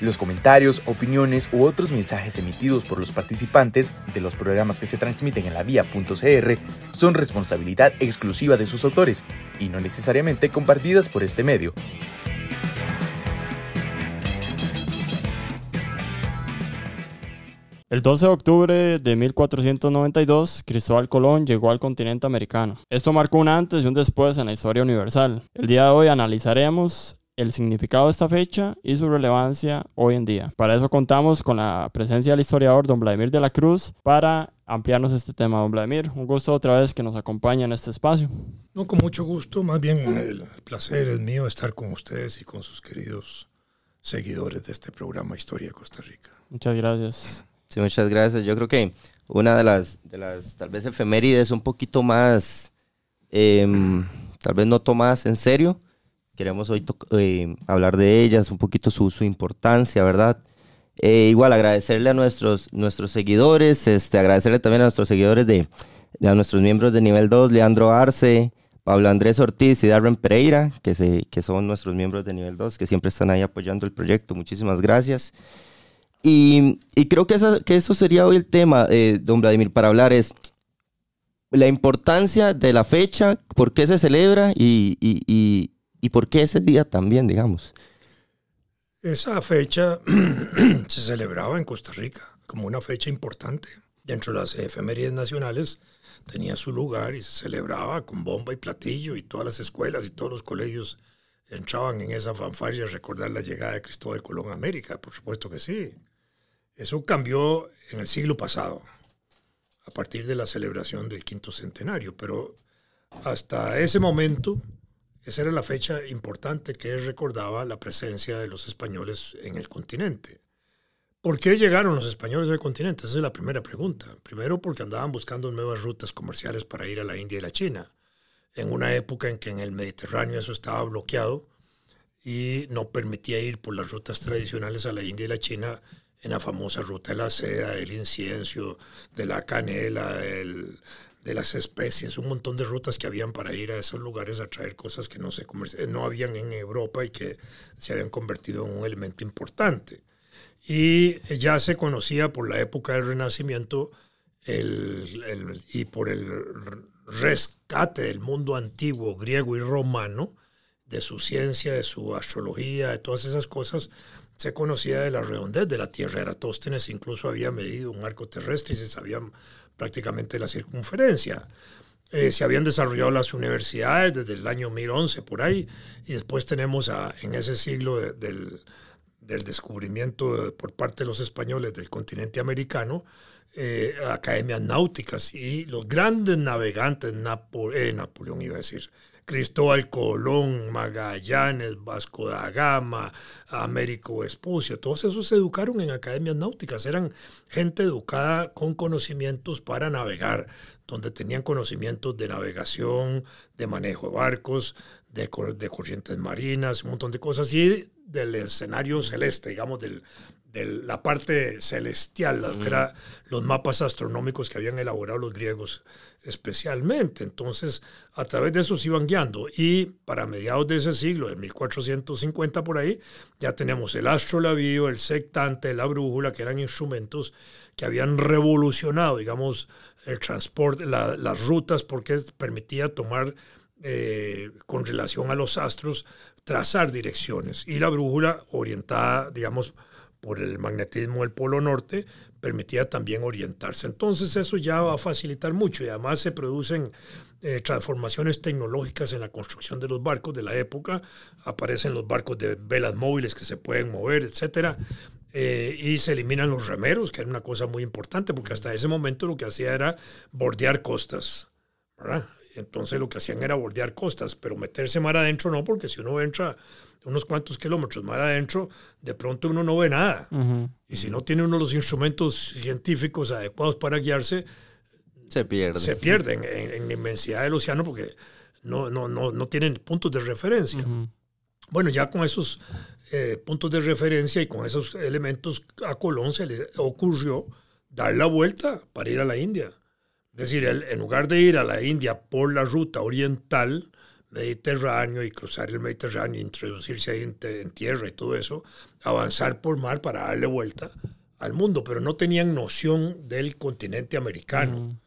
Los comentarios, opiniones u otros mensajes emitidos por los participantes de los programas que se transmiten en la vía.cr son responsabilidad exclusiva de sus autores y no necesariamente compartidas por este medio. El 12 de octubre de 1492, Cristóbal Colón llegó al continente americano. Esto marcó un antes y un después en la historia universal. El día de hoy analizaremos el significado de esta fecha y su relevancia hoy en día. Para eso contamos con la presencia del historiador don Vladimir de la Cruz para ampliarnos este tema. Don Vladimir, un gusto otra vez que nos acompañe en este espacio. No, con mucho gusto, más bien el placer es mío estar con ustedes y con sus queridos seguidores de este programa Historia de Costa Rica. Muchas gracias. Sí, muchas gracias. Yo creo que una de las, de las tal vez efemérides un poquito más, em, tal vez no tomadas en serio, queremos hoy eh, hablar de ellas, un poquito su, su importancia, ¿verdad? Eh, igual agradecerle a nuestros, nuestros seguidores, este, agradecerle también a nuestros seguidores de, a nuestros miembros de nivel 2, Leandro Arce, Pablo Andrés Ortiz y Darren Pereira, que, se, que son nuestros miembros de nivel 2, que siempre están ahí apoyando el proyecto. Muchísimas gracias. Y, creo que, eso, que eso sería hoy el tema, eh, don Vladimir, para hablar es la importancia de la fecha, por qué se celebra y, y, y por qué ese día también, digamos. Esa fecha se celebraba en Costa Rica como una fecha importante. Dentro de las efemérides nacionales tenía su lugar y se celebraba con bomba y platillo y todas las escuelas y todos los colegios entraban en esa fanfarria a recordar la llegada de Cristóbal Colón a América, por supuesto que sí. Eso cambió en el siglo pasado, a partir de la celebración del quinto centenario, pero hasta ese momento, esa era la fecha importante que recordaba la presencia de los españoles en el continente. ¿Por qué llegaron los españoles al continente? Esa es la primera pregunta. Primero porque andaban buscando nuevas rutas comerciales para ir a la India y la China, en una época en que en el Mediterráneo eso estaba bloqueado y no permitía ir por las rutas tradicionales a la India y la China en la famosa ruta de la seda, el incienso, de la canela, de las especies, un montón de rutas que habían para ir a esos lugares a traer cosas que no, se no habían en Europa y que se habían convertido en un elemento importante. Y ya se conocía por la época del Renacimiento y por el rescate del mundo antiguo griego y romano, de su ciencia, de su astrología, de todas esas cosas, se conocía de la redondez de la Tierra. Eratóstenes incluso había medido un arco terrestre y se sabía prácticamente la circunferencia. Eh, se habían desarrollado las universidades desde el año 1011 por ahí, y después tenemos a, en ese siglo del, del, descubrimiento por parte de los españoles del continente americano, eh, academias náuticas y los grandes navegantes, eh, Napoleón iba a decir, Cristóbal Colón, Magallanes, Vasco da Gama, Américo Vespucio, todos esos se educaron en academias náuticas, eran gente educada con conocimientos para navegar, donde tenían conocimientos de navegación, de manejo de barcos, de, de corrientes marinas, un montón de cosas, y del escenario celeste, digamos, del, de la parte celestial, que eran los mapas astronómicos que habían elaborado los griegos especialmente. Entonces, a través de eso se iban guiando. Y para mediados de ese siglo, de 1450 por ahí, ya tenemos el astrolabio, el sectante, la brújula, que eran instrumentos que habían revolucionado, digamos, el transporte, las rutas, porque permitía tomar, eh, con relación a los astros, trazar direcciones. Y la brújula, orientada, digamos, por el magnetismo del polo norte, permitía también orientarse. Entonces eso ya va a facilitar mucho y además se producen eh, transformaciones tecnológicas en la construcción de los barcos de la época. Aparecen los barcos de velas móviles que se pueden mover, etc. Eh, y se eliminan los remeros, que era una cosa muy importante, porque hasta ese momento lo que hacía era bordear costas. Entonces lo que hacían era bordear costas, pero meterse mar adentro no, porque si uno entra unos cuantos kilómetros más adentro, de pronto uno no ve nada. Y si no tiene uno los instrumentos científicos adecuados para guiarse, se pierde. Se pierden en, la inmensidad del océano porque no, no, no, no tienen puntos de referencia. Bueno, ya con esos eh, puntos de referencia y con esos elementos a Colón se le ocurrió dar la vuelta para ir a la India. Es decir, en lugar de ir a la India por la ruta oriental, Mediterráneo y cruzar el Mediterráneo, introducirse ahí en, tierra y todo eso, avanzar por mar para darle vuelta al mundo, pero no tenían noción del continente americano.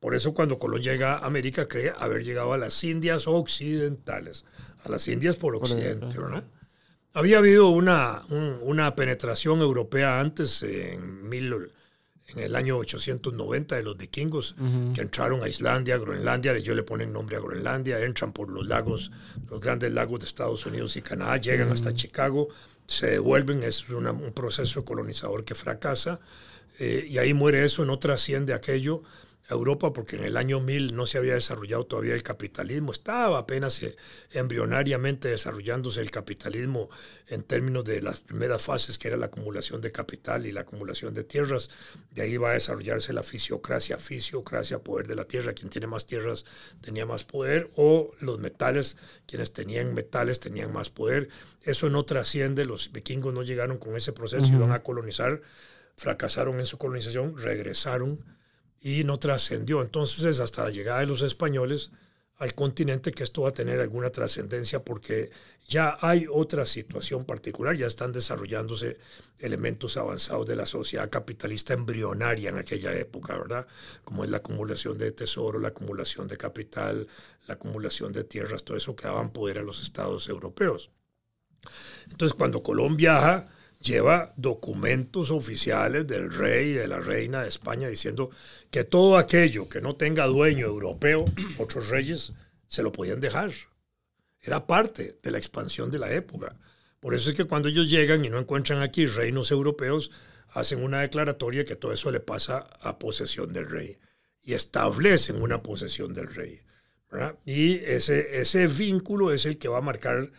Por eso cuando Colón llega a América cree haber llegado a las Indias occidentales, a las Indias por occidente. Había habido una, una penetración europea antes, en mil, en el año 890 de los vikingos que entraron a Islandia, Groenlandia, ellos le ponen nombre a Groenlandia, entran por los lagos, los grandes lagos de Estados Unidos y Canadá, llegan hasta Chicago, se devuelven, es un proceso colonizador que fracasa eh, y ahí muere eso, no trasciende aquello Europa porque en el año 1000 no se había desarrollado todavía el capitalismo, estaba apenas eh, embrionariamente desarrollándose el capitalismo en términos de las primeras fases que era la acumulación de capital y la acumulación de tierras, de ahí va a desarrollarse la fisiocracia, fisiocracia, poder de la tierra, quien tiene más tierras tenía más poder, o los metales, quienes tenían metales tenían más poder, eso no trasciende, los vikingos no llegaron con ese proceso, iban a colonizar, fracasaron en su colonización, regresaron, y no trascendió. Entonces es hasta la llegada de los españoles al continente que esto va a tener alguna trascendencia porque ya hay otra situación particular, ya están desarrollándose elementos avanzados de la sociedad capitalista embrionaria en aquella época, ¿verdad? Como es la acumulación de tesoro, la acumulación de capital, la acumulación de tierras, todo eso que daban poder a los estados europeos. Entonces cuando Colombia viaja, lleva documentos oficiales del rey y de la reina de España diciendo que todo aquello que no tenga dueño europeo, otros reyes se lo podían dejar. Era parte de la expansión de la época. Por eso es que cuando ellos llegan y no encuentran aquí reinos europeos, hacen una declaratoria que todo eso le pasa a posesión del rey y establecen una posesión del rey. Y ese, ese vínculo es el que va a marcar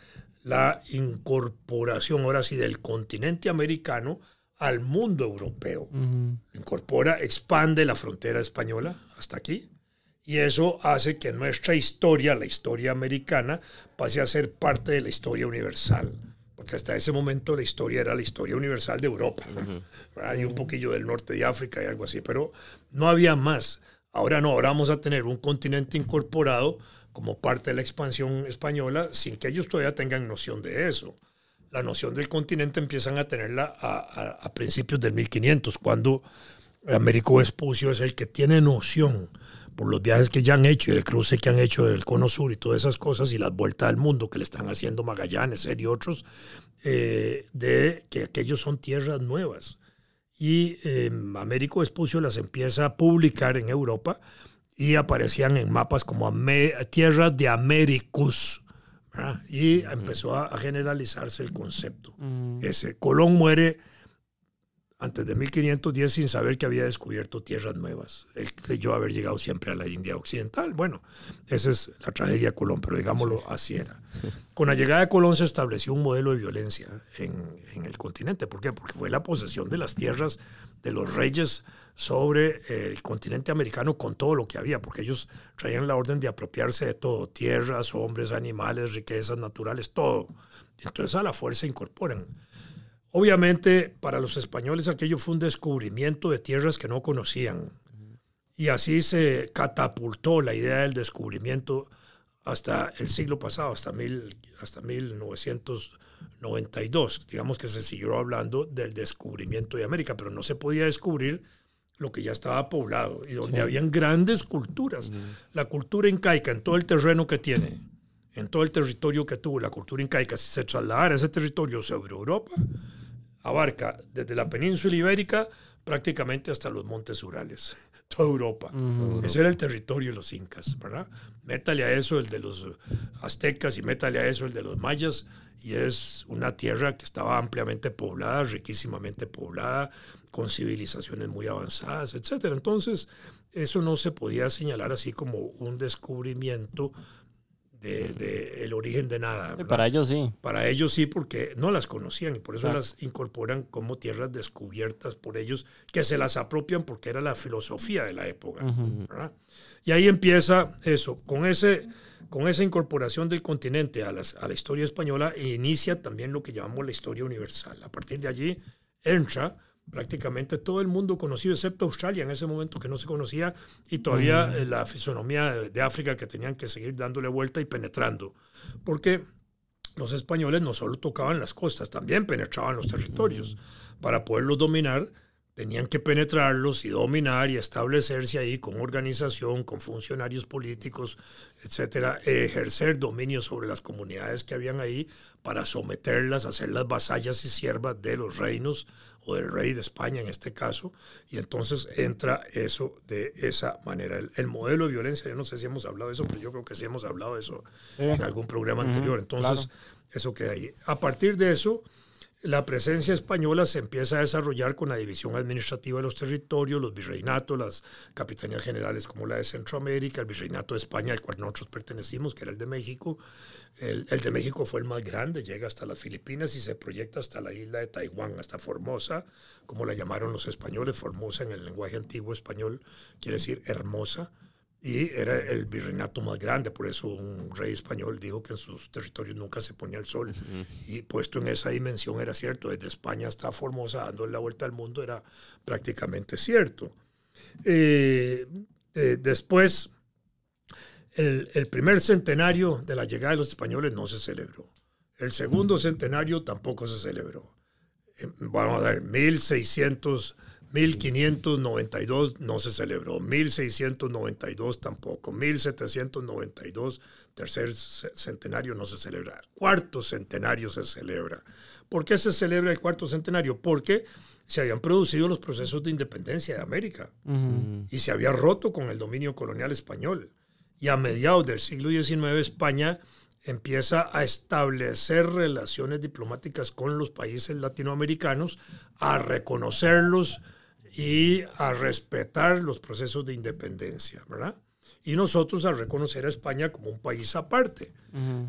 la incorporación, ahora sí, del continente americano al mundo europeo. Incorpora, expande la frontera española hasta aquí. Y eso hace que nuestra historia, la historia americana, pase a ser parte de la historia universal. Porque hasta ese momento la historia era la historia universal de Europa. Hay un poquillo del norte de África y algo así, pero no había más. Ahora no, ahora vamos a tener un continente incorporado como parte de la expansión española sin que ellos todavía tengan noción de eso. La noción del continente empiezan a tenerla a, principios del 1500, cuando Américo Vespucio es el que tiene noción por los viajes que ya han hecho y el cruce que han hecho del Cono Sur y todas esas cosas y las vueltas al mundo que le están haciendo Magallanes y otros, eh, de que aquellos son tierras nuevas. Y eh, Américo Vespucio las empieza a publicar en Europa y aparecían en mapas como tierras de Américos. Y empezó a, generalizarse el concepto. Ese Colón muere antes de 1510 sin saber que había descubierto tierras nuevas. Él creyó haber llegado siempre a la India Occidental. Bueno, esa es la tragedia de Colón, pero digámoslo así era. Con la llegada de Colón se estableció un modelo de violencia en, en el continente. ¿Por qué? Porque fue la posesión de las tierras de los reyes sobre el continente americano con todo lo que había, porque ellos traían la orden de apropiarse de todo, tierras, hombres, animales, riquezas naturales, todo. Entonces a la fuerza incorporan. Obviamente para los españoles aquello fue un descubrimiento de tierras que no conocían. Y así se catapultó la idea del descubrimiento hasta el siglo pasado, hasta, mil, hasta 1992. Digamos que se siguió hablando del descubrimiento de América, pero no se podía descubrir lo que ya estaba poblado y donde habían grandes culturas. La cultura incaica en todo el terreno que tiene, en todo el territorio que tuvo la cultura incaica, si se trasladara ese territorio sobre Europa, abarca desde la península ibérica prácticamente hasta los montes Urales, toda Europa. Ese era el territorio de los incas, ¿verdad? Métale a eso el de los aztecas y métale a eso el de los mayas, y es una tierra que estaba ampliamente poblada, riquísimamente poblada, con civilizaciones muy avanzadas, etc. Entonces, eso no se podía señalar así como un descubrimiento del de, el origen de nada. Para ellos sí. Para ellos sí, porque no las conocían y por eso las incorporan como tierras descubiertas por ellos, que se las apropian porque era la filosofía de la época. Y ahí empieza eso, con, ese, con esa incorporación del continente a, a la historia española, e inicia también lo que llamamos la historia universal. A partir de allí entra prácticamente todo el mundo conocido, excepto Australia en ese momento que no se conocía, y todavía Mm. eh, la fisonomía de, de África que tenían que seguir dándole vuelta y penetrando. Porque los españoles no solo tocaban las costas, también penetraban los territorios. Para poderlos dominar, tenían que penetrarlos y dominar y establecerse ahí con organización, con funcionarios políticos, etcétera, ejercer dominio sobre las comunidades que habían ahí para someterlas, hacerlas vasallas y siervas de los reinos o del rey de España en este caso, y entonces entra eso de esa manera. El, el modelo de violencia, yo no sé si hemos hablado de eso, pero yo creo que sí hemos hablado de eso Sí. en algún programa anterior. Entonces, claro. eso queda ahí. A partir de eso, la presencia española se empieza a desarrollar con la división administrativa de los territorios, los virreinatos, las capitanías generales como la de Centroamérica, el virreinato de España, al cual nosotros pertenecimos, que era el de México. El, el de México fue el más grande, llega hasta las Filipinas y se proyecta hasta la isla de Taiwán, hasta Formosa, como la llamaron los españoles. Formosa en el lenguaje antiguo español quiere decir hermosa y era el virreinato más grande, por eso un rey español dijo que en sus territorios nunca se ponía el sol. Y puesto en esa dimensión era cierto, desde España hasta Formosa, dándole la vuelta al mundo, era prácticamente cierto. Eh, eh, después, el, el primer centenario de la llegada de los españoles no se celebró. El segundo centenario tampoco se celebró. Eh, Vamos a ver, 1600, 1592 no se celebró, 1692 tampoco, 1792, tercer ce- centenario no se celebra, cuarto centenario se celebra. ¿Por qué se celebra el cuarto centenario? Porque se habían producido los procesos de independencia de América y se había roto con el dominio colonial español. Y a mediados del siglo XIX España empieza a establecer relaciones diplomáticas con los países latinoamericanos, a reconocerlos y a respetar los procesos de independencia, ¿verdad? Y nosotros a reconocer a España como un país aparte.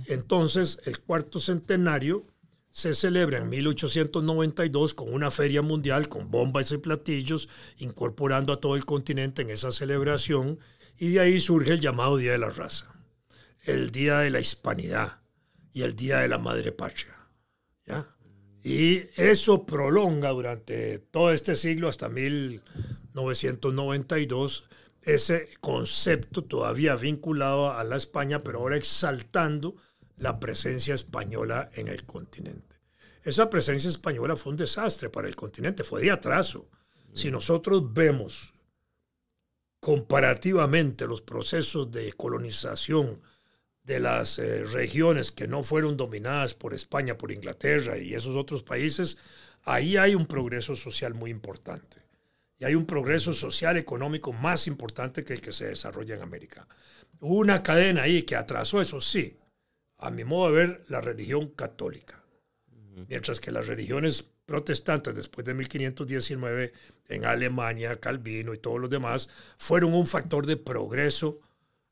Entonces, el cuarto centenario se celebra en 1892 con una feria mundial con bombas y platillos, incorporando a todo el continente en esa celebración, y de ahí surge el llamado Día de la Raza, el Día de la Hispanidad y el Día de la Madre Patria. ¿ya? Y eso prolonga durante todo este siglo hasta 1992 ese concepto todavía vinculado a la España, pero ahora exaltando la presencia española en el continente. Esa presencia española fue un desastre para el continente, fue de atraso. Si nosotros vemos comparativamente los procesos de colonización de las eh, regiones que no fueron dominadas por España, por Inglaterra y esos otros países, ahí hay un progreso social muy importante. Y hay un progreso social económico más importante que el que se desarrolla en América. Hubo una cadena ahí que atrasó eso, sí, a mi modo de ver, la religión católica. Mientras que las religiones protestantes después de 1519 en Alemania, Calvino y todos los demás, fueron un factor de progreso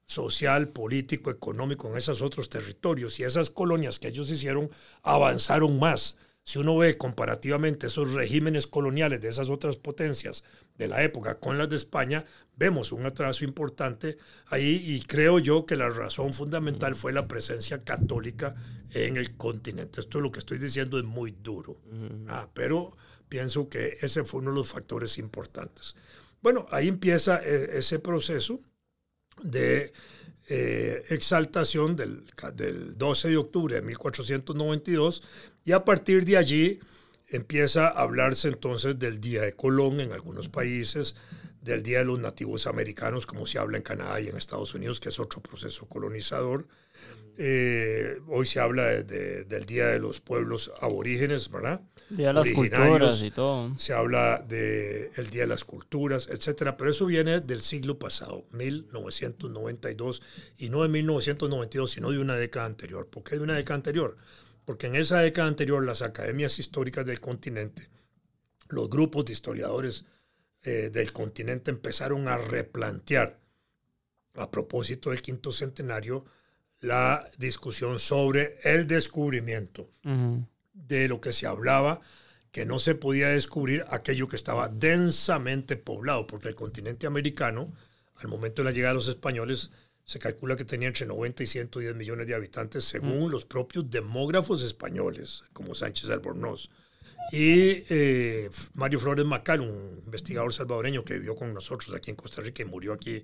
social, político, económico en esos otros territorios y esas colonias que ellos hicieron avanzaron más. Si uno ve comparativamente esos regímenes coloniales de esas otras potencias de la época con las de España, vemos un atraso importante ahí y creo yo que la razón fundamental fue la presencia católica en el continente. Esto es lo que estoy diciendo es muy duro, ah, pero pienso que ese fue uno de los factores importantes. Bueno, ahí empieza eh, ese proceso de eh, exaltación del, del 12 de octubre de 1492 y a partir de allí empieza a hablarse entonces del Día de Colón en algunos países, del Día de los Nativos Americanos, como se habla en Canadá y en Estados Unidos, que es otro proceso colonizador. Eh, hoy se habla de- de- del Día de los Pueblos Aborígenes, ¿verdad? Día de las culturas y todo. Se habla del Día de las Culturas, etcétera, pero eso viene del siglo pasado, 1992, y no de 1992, sino de una década anterior. ¿Por qué de una década anterior? Porque en esa década anterior las academias históricas del continente, los grupos de historiadores eh, del continente empezaron a replantear, a propósito del quinto centenario, la discusión sobre el descubrimiento de lo que se hablaba, que no se podía descubrir aquello que estaba densamente poblado, porque el continente americano, al momento de la llegada de los españoles, se calcula que tenía entre 90 y 110 millones de habitantes, según los propios demógrafos españoles, como Sánchez Albornoz. Y eh, Mario Flores Macal, un investigador salvadoreño que vivió con nosotros aquí en Costa Rica y murió aquí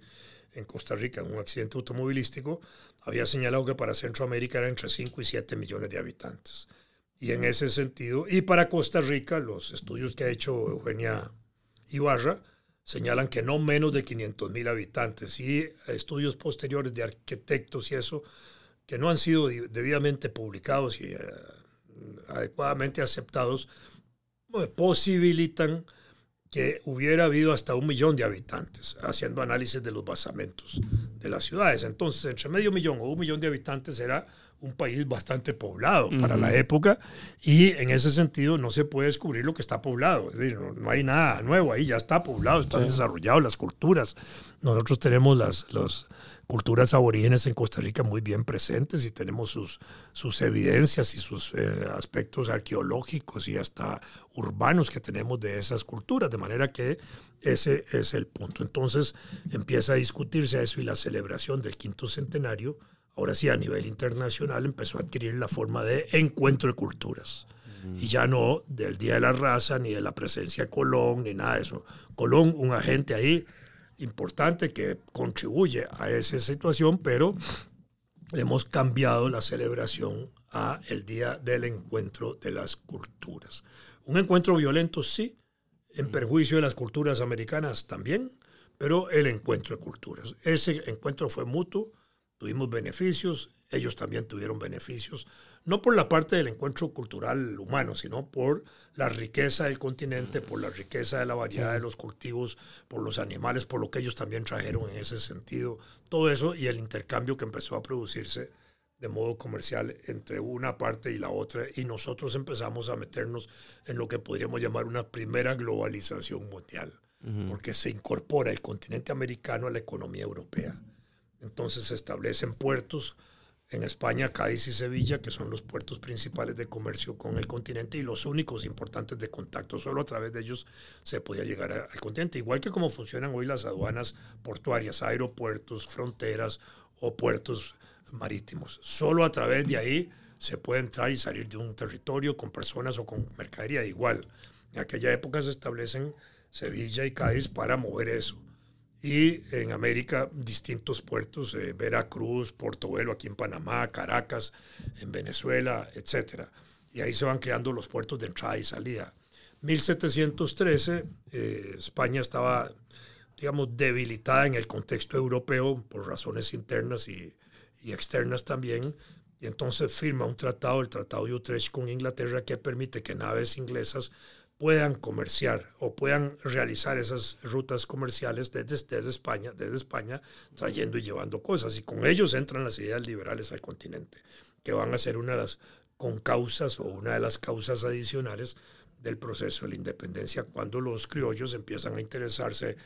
en Costa Rica en un accidente automovilístico, había señalado que para Centroamérica eran entre 5 y 7 millones de habitantes. Y en ese sentido, y para Costa Rica, los estudios que ha hecho Eugenia Ibarra señalan que no menos de 500 mil habitantes. Y estudios posteriores de arquitectos y eso, que no han sido debidamente publicados y eh, adecuadamente aceptados, eh, posibilitan que hubiera habido hasta un millón de habitantes, haciendo análisis de los basamentos de las ciudades. Entonces, entre medio millón o un millón de habitantes era un país bastante poblado para la época y en ese sentido no se puede descubrir lo que está poblado. Es decir, no, hay nada nuevo ahí, ya está poblado, están desarrollados las culturas. Nosotros tenemos las, los, culturas aborígenes en Costa Rica muy bien presentes y tenemos sus, sus evidencias y sus eh, aspectos arqueológicos y hasta urbanos que tenemos de esas culturas, de manera que ese es el punto. Entonces empieza a discutirse eso y la celebración del quinto centenario, ahora sí a nivel internacional, empezó a adquirir la forma de encuentro de culturas y ya no del Día de la Raza, ni de la presencia de Colón, ni nada de eso. Colón, un agente ahí importante que contribuye a esa situación, pero hemos cambiado la celebración a el Día del Encuentro de las Culturas. Un encuentro violento, sí, en perjuicio de las culturas americanas también, pero el encuentro de culturas. Ese encuentro fue mutuo, tuvimos beneficios, ellos también tuvieron beneficios, no por la parte del encuentro cultural humano, sino por la riqueza del continente, por la riqueza de la variedad de los cultivos, por los animales, por lo que ellos también trajeron en ese sentido, todo eso y el intercambio que empezó a producirse de modo comercial entre una parte y la otra y nosotros empezamos a meternos en lo que podríamos llamar una primera globalización mundial, porque se incorpora el continente americano a la economía europea. Entonces se establecen puertos, en España, Cádiz y Sevilla, que son los puertos principales de comercio con el continente y los únicos importantes de contacto. Solo a través de ellos se podía llegar al continente, igual que como funcionan hoy las aduanas portuarias, aeropuertos, fronteras o puertos marítimos. Solo a través de ahí se puede entrar y salir de un territorio con personas o con mercadería igual. En aquella época se establecen Sevilla y Cádiz para mover eso y en América distintos puertos, eh, Veracruz, Portobelo, aquí en Panamá, Caracas, en Venezuela, etc. Y ahí se van creando los puertos de entrada y salida. 1713, eh, España estaba, digamos, debilitada en el contexto europeo por razones internas y, y externas también, y entonces firma un tratado, el Tratado de Utrecht con Inglaterra, que permite que naves inglesas puedan comerciar o puedan realizar esas rutas comerciales desde, España, desde España, trayendo y llevando cosas. Y con ellos entran las ideas liberales al continente, que van a ser una de las concausas o una de las causas adicionales del proceso de la independencia, cuando los criollos empiezan a interesarse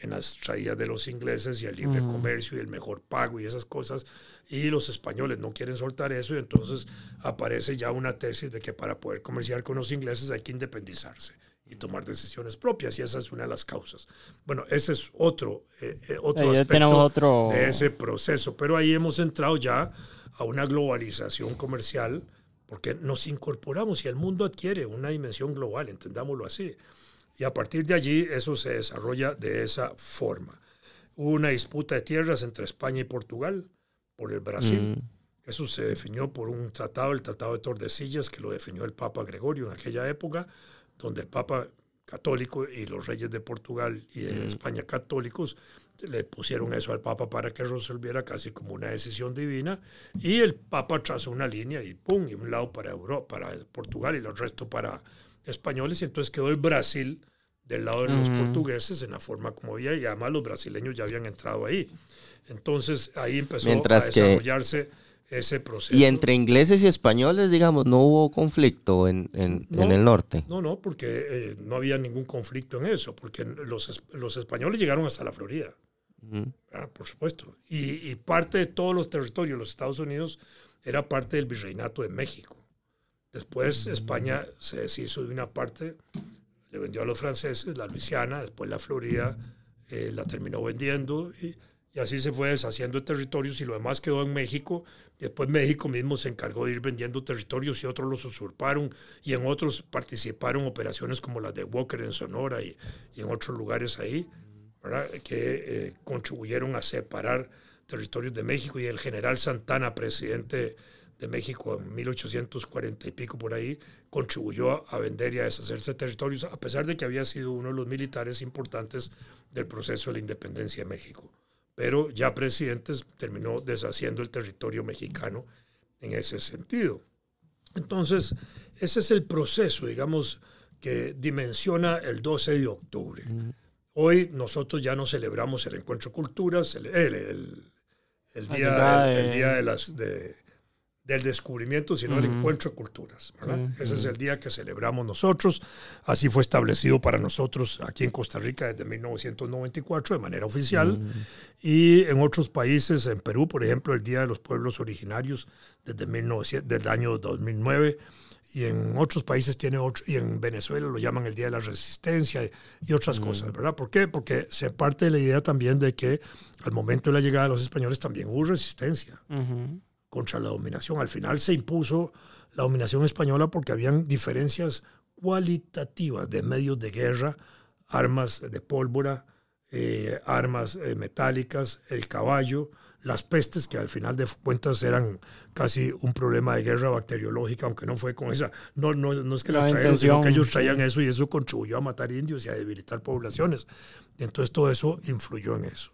en las traídas de los ingleses y el libre comercio y el mejor pago y esas cosas, y los españoles no quieren soltar eso, y entonces aparece ya una tesis de que para poder comerciar con los ingleses hay que independizarse y tomar decisiones propias, y esa es una de las causas. Bueno, ese es otro, eh, eh, otro aspecto otro... de ese proceso, pero ahí hemos entrado ya a una globalización comercial, porque nos incorporamos y el mundo adquiere una dimensión global, entendámoslo así. Y a partir de allí eso se desarrolla de esa forma. Hubo una disputa de tierras entre España y Portugal por el Brasil. Mm. Eso se definió por un tratado, el Tratado de Tordesillas, que lo definió el Papa Gregorio en aquella época, donde el Papa católico y los reyes de Portugal y de mm. España católicos le pusieron eso al Papa para que resolviera casi como una decisión divina y el Papa trazó una línea y pum, y un lado para Europa, para Portugal y el resto para españoles y entonces quedó el Brasil del lado de los portugueses en la forma como había y además los brasileños ya habían entrado ahí. Entonces ahí empezó a desarrollarse ese proceso. Y entre ingleses y españoles, digamos, no hubo conflicto en, en, el norte. No, no, porque eh, no había ningún conflicto en eso, porque los, los españoles llegaron hasta la Florida, ah, por supuesto. Y, y, parte de todos los territorios de los Estados Unidos era parte del virreinato de México. Después España se deshizo de una parte, le vendió a los franceses, la Luisiana, después la Florida eh, la terminó vendiendo y, así se fue deshaciendo de territorios y lo demás quedó en México. Después México mismo se encargó de ir vendiendo territorios y otros los usurparon y en otros participaron operaciones como las de Walker en Sonora y, y en otros lugares ahí, ¿verdad? que eh, contribuyeron a separar territorios de México y el general Santana, presidente de México en 1840 y pico por ahí, contribuyó a vender y a deshacerse territorios, a pesar de que había sido uno de los militares importantes del proceso de la independencia de México pero ya presidentes terminó deshaciendo el territorio mexicano en ese sentido. Entonces, ese es el proceso, digamos, que dimensiona el 12 de octubre. Hoy nosotros ya no celebramos el encuentro de culturas, el, el, día, el, día de las, de, del descubrimiento, sino el encuentro de culturas. Ese es el día que celebramos nosotros. Así fue establecido para nosotros aquí en Costa Rica desde 1994 de manera oficial. Y en otros países, en Perú, por ejemplo, el Día de los Pueblos Originarios desde, 1900, desde el año 2009 y en otros países tiene otro, y en Venezuela lo llaman el Día de la Resistencia y otras cosas, ¿verdad? ¿Por qué? Porque se parte de la idea también de que al momento de la llegada de los españoles también hubo resistencia contra la dominación. Al final se impuso la dominación española porque habían diferencias cualitativas de medios de guerra, armas de pólvora, eh, armas eh, metálicas, el caballo, las pestes, que al final de cuentas eran casi un problema de guerra bacteriológica, aunque no fue con esa, no, no, no es que la, trajeron, sino que ellos traían eso y eso contribuyó a matar indios y a debilitar poblaciones. entonces todo eso influyó en eso.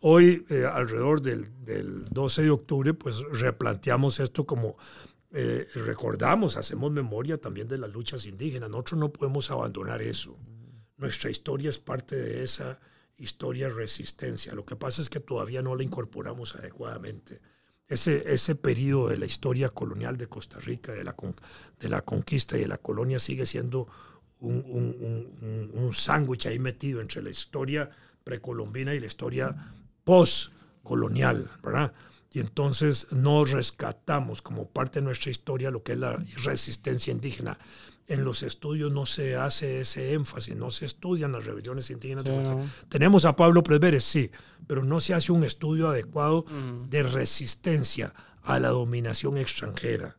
Hoy, eh, alrededor del, del, 12 de octubre, pues replanteamos esto como eh, recordamos, hacemos memoria también de las luchas indígenas. Nosotros no podemos abandonar eso. Nuestra historia es parte de esa historia resistencia. Lo que pasa es que todavía no la incorporamos adecuadamente. Ese, ese periodo de la historia colonial de Costa Rica, de la, de la conquista y de la colonia, sigue siendo un, sándwich ahí metido entre la historia precolombina y la historia post-colonial, ¿verdad? Y entonces no rescatamos como parte de nuestra historia lo que es la resistencia indígena. En los estudios no se hace ese énfasis, no se estudian las rebeliones indígenas. Tenemos a Pablo Preveres, sí, pero no se hace un estudio adecuado de resistencia a la dominación extranjera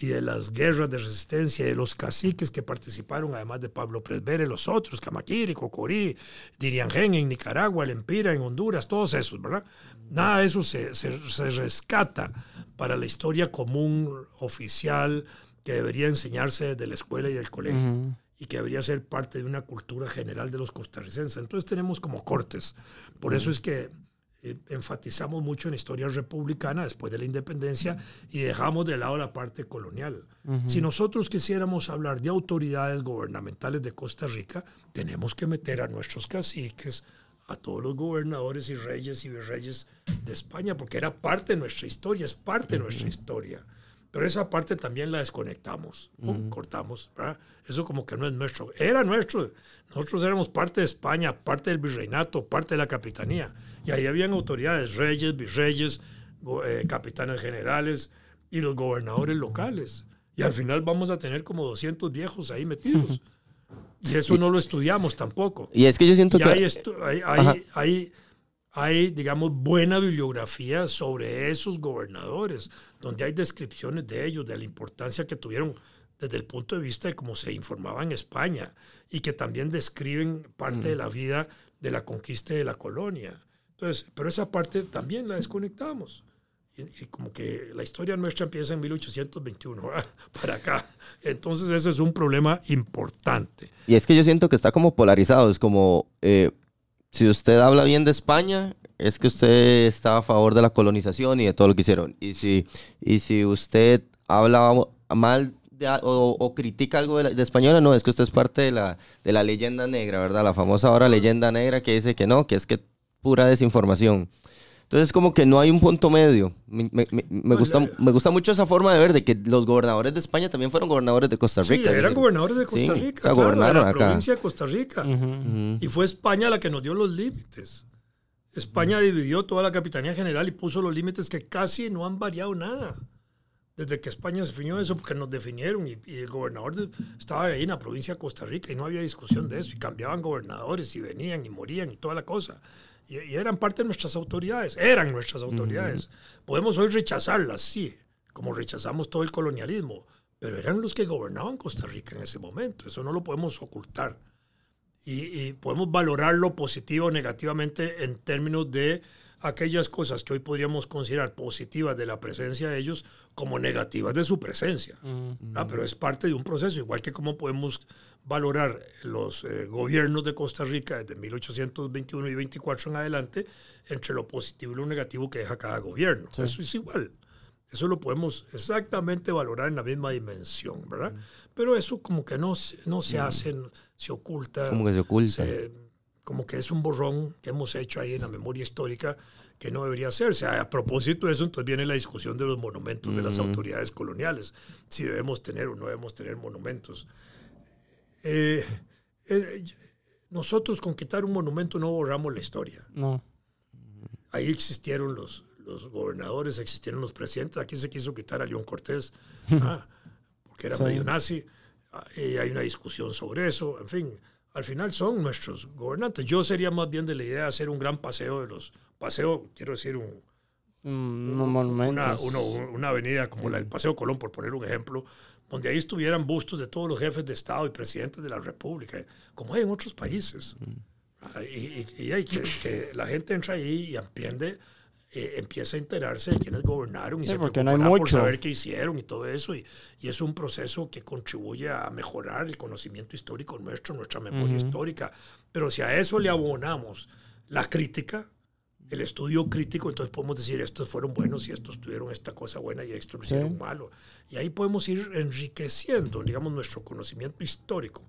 y de las guerras de resistencia de los caciques que participaron, además de Pablo Presbere, los otros, Camaquiri, Cocorí, Diriangén en Nicaragua, El Empira en Honduras, todos esos, ¿verdad? Nada de eso se, se, rescata para la historia común, oficial, que debería enseñarse desde la escuela y del colegio. y que debería ser parte de una cultura general de los costarricenses. Entonces tenemos como cortes. Por eso es que eh, enfatizamos mucho en la historia republicana después de la independencia y dejamos de lado la parte colonial. Si nosotros quisiéramos hablar de autoridades gubernamentales de Costa Rica, tenemos que meter a nuestros caciques, a todos los gobernadores y reyes y virreyes de España, porque era parte de nuestra historia, es parte de nuestra historia. Pero esa parte también la desconectamos, cortamos. Eso como que no es nuestro. Era nuestro. Nosotros éramos parte de España, parte del virreinato, parte de la capitanía. Y ahí habían autoridades, reyes, virreyes, eh, capitanes generales y los gobernadores locales. Y al final vamos a tener como 200 viejos ahí metidos. Y eso no lo estudiamos tampoco. Y es que yo siento que... Hay, hay, hay, hay, digamos, buena bibliografía sobre esos gobernadores, donde hay descripciones de ellos, de la importancia que tuvieron desde el punto de vista de cómo se informaba en España y que también describen parte de la vida de la conquista de la colonia. Entonces, pero esa parte también la desconectamos. Y, como que la historia nuestra empieza en 1821 para acá. Entonces ese es un problema importante. Y es que yo siento que está como polarizado. Es como, eh, si usted habla bien de España, es que usted está a favor de la colonización y de todo lo que hicieron. Y si, y si usted habla mal o, critica algo de, de, española, no, es que usted es parte de la, de la leyenda negra, ¿verdad? La famosa ahora leyenda negra que dice que no, que es que pura desinformación. Entonces, como que no hay un punto medio. Me, me, me, gusta, me gusta mucho esa forma de ver de que los gobernadores de España también fueron gobernadores de Costa Rica. Sí, eran gobernadores de Costa Rica. Sí, gobernaron la provincia de Costa Rica. Y fue España la que nos dio los límites. España dividió toda la Capitanía General y puso los límites que casi no han variado nada. desde que España se definió eso, porque nos definieron y, el gobernador estaba ahí en la provincia de Costa Rica y no había discusión de eso, y cambiaban gobernadores y venían y morían y toda la cosa. Y, eran parte de nuestras autoridades, eran nuestras autoridades. Podemos hoy rechazarlas, sí, como rechazamos todo el colonialismo, pero eran los que gobernaban Costa Rica en ese momento, eso no lo podemos ocultar. Y, y podemos valorarlo positivo o negativamente en términos de aquellas cosas que hoy podríamos considerar positivas de la presencia de ellos como negativas de su presencia. Ah, pero es parte de un proceso, igual que como podemos valorar los eh, gobiernos de Costa Rica desde 1821 y 24 en adelante entre lo positivo y lo negativo que deja cada gobierno. Eso es igual. Eso lo podemos exactamente valorar en la misma dimensión, ¿verdad? Pero eso como que no, no se hace, se oculta. Como que se oculta como que es un borrón que hemos hecho ahí en la memoria histórica que no debería hacerse. A propósito de eso, entonces viene la discusión de los monumentos de las autoridades coloniales, si debemos tener o no debemos tener monumentos. Eh, eh, nosotros con quitar un monumento no borramos la historia. No. Ahí existieron los, los gobernadores, existieron los presidentes. Aquí se quiso quitar a León Cortés, ah, porque era medio nazi. Y hay una discusión sobre eso. En fin, al final son nuestros gobernantes. Yo sería más bien de la idea de hacer un gran paseo de los... Paseo, quiero decir, un, una, una, avenida como la del Paseo Colón, por poner un ejemplo, donde ahí estuvieran bustos de todos los jefes de Estado y presidentes de la República, como hay en otros países. Ah, y, y, que, que, la gente entra ahí y entiende eh, empieza a enterarse de quiénes gobernaron y se porque no hay mucho. por saber qué hicieron y todo eso. Y, y, es un proceso que contribuye a mejorar el conocimiento histórico nuestro, nuestra memoria histórica. Pero si a eso le abonamos la crítica, el estudio crítico, entonces podemos decir, estos fueron buenos y estos tuvieron esta cosa buena y estos lo hicieron malo. Y ahí podemos ir enriqueciendo, digamos, nuestro conocimiento histórico.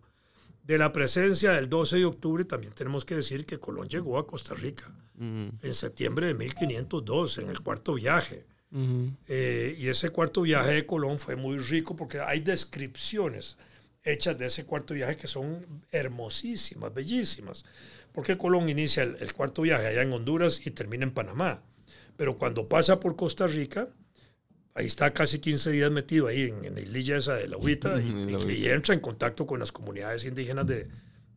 De la presencia del 12 de octubre, también tenemos que decir que Colón llegó a Costa Rica en septiembre de 1502, en el cuarto viaje. Eh, y ese cuarto viaje de Colón fue muy rico porque hay descripciones hechas de ese cuarto viaje que son hermosísimas, bellísimas. Porque Colón inicia el, cuarto viaje allá en Honduras y termina en Panamá. Pero cuando pasa por Costa Rica, ahí está casi 15 días metido ahí en, la islilla esa de la Huita y, entra en contacto con las comunidades indígenas de,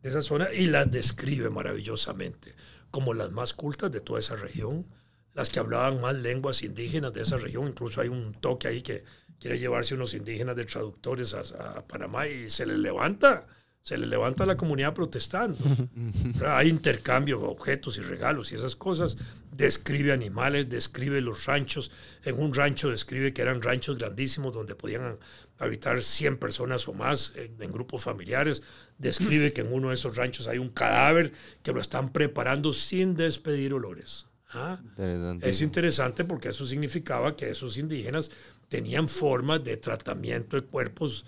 de esa zona y las describe maravillosamente como las más cultas de toda esa región, las que hablaban más lenguas indígenas de esa región. Incluso hay un toque ahí que quiere llevarse unos indígenas de traductores a, Panamá y se les levanta, se les levanta la comunidad protestando. hay intercambio de objetos y regalos y esas cosas. Describe animales, describe los ranchos. En un rancho describe que eran ranchos grandísimos donde podían habitar 100 personas o más en grupos familiares describe que en uno de esos ranchos hay un cadáver que lo están preparando sin despedir olores. ¿Ah? Es interesante porque eso significaba que esos indígenas tenían formas de tratamiento de cuerpos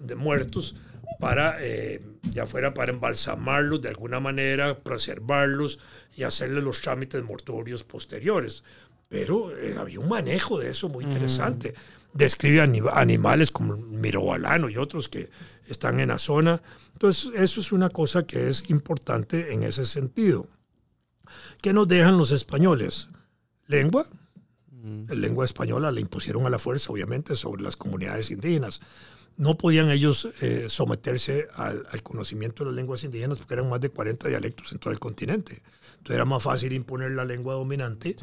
de muertos para, eh, ya fuera para embalsamarlos de alguna manera, preservarlos y hacerle los trámites mortuorios posteriores. Pero eh, había un manejo de eso muy interesante. Describe animales como mirobalano y otros que están en la zona. Entonces, eso es una cosa que es importante en ese sentido. ¿Qué nos dejan los españoles? Lengua. La lengua española la impusieron a la fuerza, obviamente, sobre las comunidades indígenas. No podían ellos eh, someterse al, conocimiento de las lenguas indígenas porque eran más de 40 dialectos en todo el continente. Entonces era más fácil imponer la lengua dominante,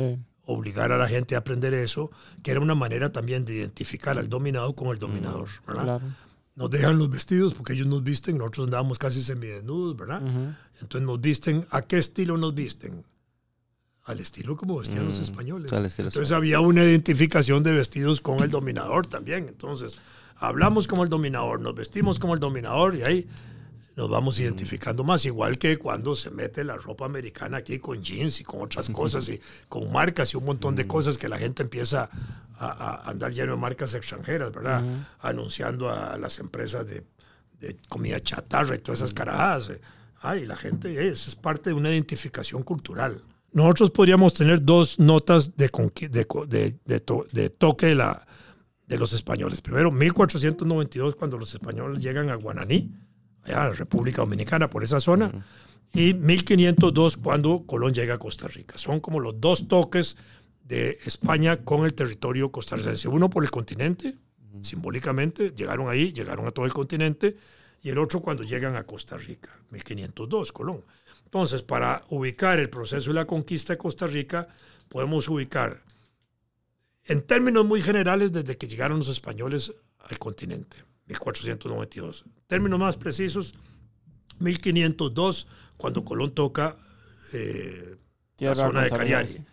obligar a la gente a aprender eso, que era una manera también de identificar al dominado con el dominador. ¿verdad? nos dejan los vestidos porque ellos nos visten, nosotros andábamos casi semidesnudos, ¿verdad? Entonces nos visten, ¿a qué estilo nos visten? Al estilo como vestían los mm, españoles. Entonces había una identificación de vestidos con el dominador también. Entonces hablamos como el dominador, nos vestimos como el dominador y ahí nos vamos identificando más, igual que cuando se mete la ropa americana aquí con jeans y con otras cosas y con marcas y un montón de cosas que la gente empieza a, andar lleno de marcas extranjeras, ¿verdad? Anunciando a las empresas de, comida chatarra y todas esas carajadas. Ay, la gente, eso es parte de una identificación cultural. Nosotros podríamos tener dos notas de, de, de toque de, la, de los españoles. Primero, 1492, cuando los españoles llegan a Guananí, allá República Dominicana, por esa zona, y 1502 cuando Colón llega a Costa Rica. Son como los dos toques de España con el territorio costarricense. Uno por el continente, simbólicamente, llegaron ahí, llegaron a todo el continente, y el otro cuando llegan a Costa Rica, 1502, Colón. Entonces, para ubicar el proceso de la conquista de Costa Rica, podemos ubicar en términos muy generales desde que llegaron los españoles al continente, 1492. Términos más precisos, 1502, cuando Colón toca eh, la zona de Cariari.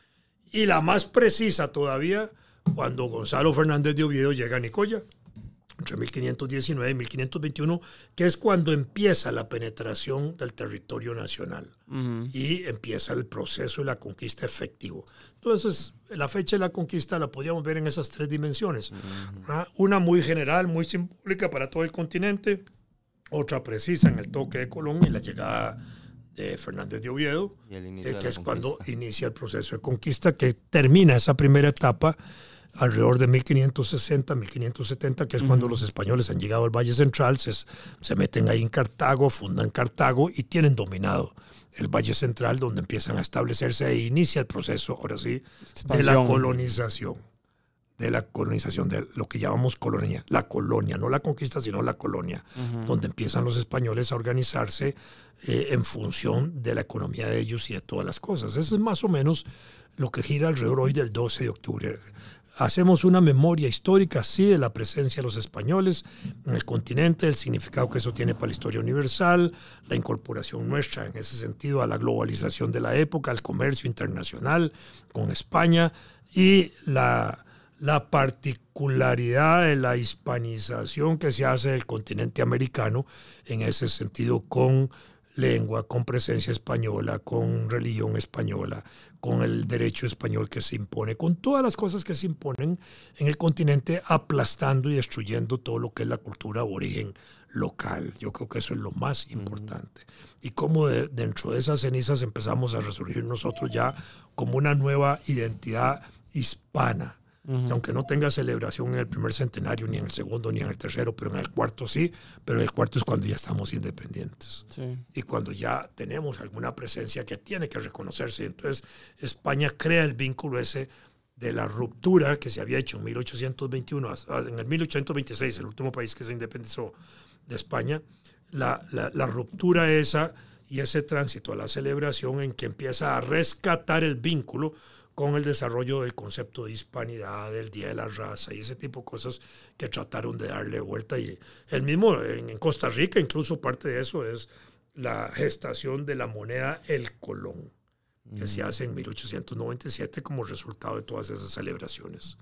Y la más precisa todavía, cuando Gonzalo Fernández de Oviedo llega a Nicoya, entre 1519 y 1521, que es cuando empieza la penetración del territorio nacional y empieza el proceso de la conquista efectivo. Entonces, la fecha de la conquista la podríamos ver en esas tres dimensiones. Una muy general, muy simbólica para todo el continente, otra precisa en el toque de Colón y la llegada de Fernández de Oviedo, eh, que es cuando inicia el proceso de conquista, que termina esa primera etapa alrededor de 1560, 1570, que es cuando los españoles han llegado al Valle Central, se, se, meten ahí en Cartago, fundan Cartago y tienen dominado el Valle Central, donde empiezan a establecerse e inicia el proceso, ahora sí, de la colonización. De la colonización, de lo que llamamos colonia, la colonia, no la conquista, sino la colonia, donde empiezan los españoles a organizarse eh, en función de la economía de ellos y de todas las cosas. Eso es más o menos lo que gira alrededor hoy del 12 de octubre hacemos una memoria histórica, sí, de la presencia de los españoles en el continente, el significado que eso tiene para la historia universal, la incorporación nuestra en ese sentido a la globalización de la época, al comercio internacional con España y la, la particularidad de la hispanización que se hace del continente americano en ese sentido con lengua, con presencia española, con religión española, con el derecho español que se impone, con todas las cosas que se imponen en el continente, aplastando y destruyendo todo lo que es la cultura origen local. Yo creo que eso es lo más importante. Y cómo dentro de esas cenizas empezamos a resurgir nosotros ya como una nueva identidad hispana aunque no tenga celebración en el primer centenario, ni en el segundo, ni en el tercero, pero en el cuarto sí, pero en el cuarto es cuando ya estamos independientes. Y cuando ya tenemos alguna presencia que tiene que reconocerse. Entonces España crea el vínculo ese de la ruptura que se había hecho en 1821, en el 1826, el último país que se independizó de España, la, la, la ruptura esa y ese tránsito a la celebración en que empieza a rescatar el vínculo con el desarrollo del concepto de hispanidad, del Día de la Raza y ese tipo de cosas que trataron de darle vuelta. Y el mismo, en, Costa Rica, incluso parte de eso es la gestación de la moneda El Colón, que se mm. hace en 1897 como resultado de todas esas celebraciones.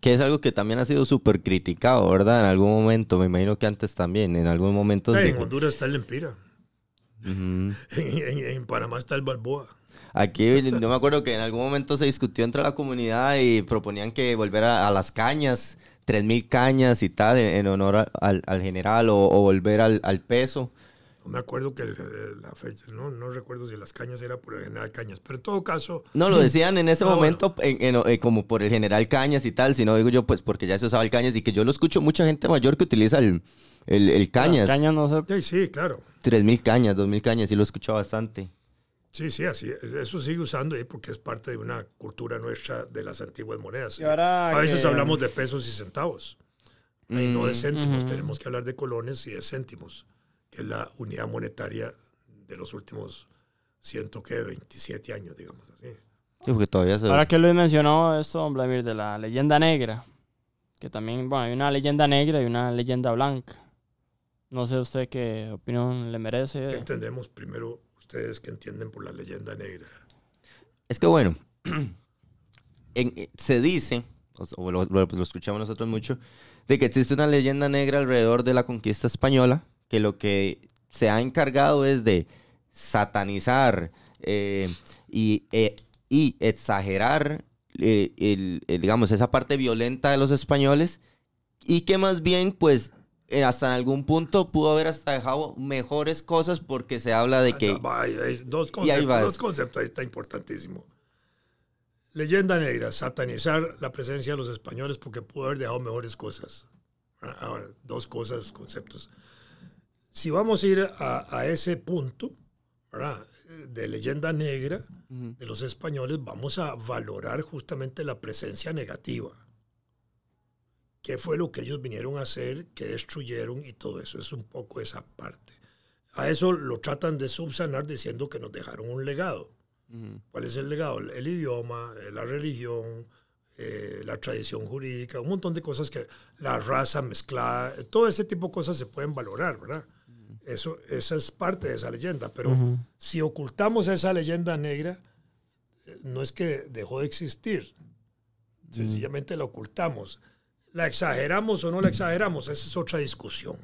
Que es algo que también ha sido súper criticado, ¿verdad? En algún momento, me imagino que antes también, en algún momento... en Honduras está el Empira. en Panamá está el Balboa. Aquí yo me acuerdo que en algún momento se discutió entre la comunidad y proponían que volver a, las cañas, 3.000 cañas y tal, en, honor al, general o, volver al, peso. No me acuerdo que la fecha, no, no recuerdo si las cañas era por el general Cañas, pero en todo caso... No, lo decían en ese momento eh, como por el general Cañas y tal, sino digo yo, pues porque ya se usaba el Cañas y que yo lo escucho mucha gente mayor que utiliza el, el, Cañas. Las cañas no sé. Sí, sí, claro. 3.000 cañas, 2.000 cañas, sí lo he escuchado bastante. Sí, sí, así Eso sigue usando ahí porque es parte de una cultura nuestra de las antiguas monedas. a veces hablamos de pesos y centavos. y no de mm, céntimos. Tenemos que hablar de colones y de céntimos, que es la unidad monetaria de los últimos 127 años, digamos así. todavía Ahora que lo he mencionado esto, Vladimir, de la leyenda negra, que también, bueno, hay una leyenda negra y una leyenda blanca. No sé usted qué opinión le merece. ¿Qué entendemos primero ustedes que entienden por la leyenda negra? Es que bueno, eh, se dice, o lo, escuchamos nosotros mucho, de que existe una leyenda negra alrededor de la conquista española, que lo que se ha encargado es de satanizar eh, y, eh, y, exagerar, digamos, esa parte violenta de los españoles y que más bien, pues, hasta en algún punto pudo haber hasta dejado mejores cosas porque se habla de que... hay dos conceptos, dos conceptos, ahí está importantísimo. Leyenda negra, satanizar la presencia de los españoles porque pudo haber dejado mejores cosas. Ahora, dos cosas, conceptos. Si vamos a ir a, ese punto, de leyenda negra de los españoles, vamos a valorar justamente la presencia negativa. ¿Qué fue lo que ellos vinieron a hacer, que destruyeron y todo eso? Es un poco esa parte. A eso lo tratan de subsanar diciendo que nos dejaron un legado. ¿Cuál es el legado? El idioma, eh, la religión, eh, la tradición jurídica, un montón de cosas que la raza mezclada, todo ese tipo de cosas se pueden valorar, ¿verdad? Eso, esa es parte de esa leyenda, pero si ocultamos esa leyenda negra, eh, no es que dejó de existir, sencillamente la ocultamos. ¿La exageramos o no la exageramos? Esa es otra discusión.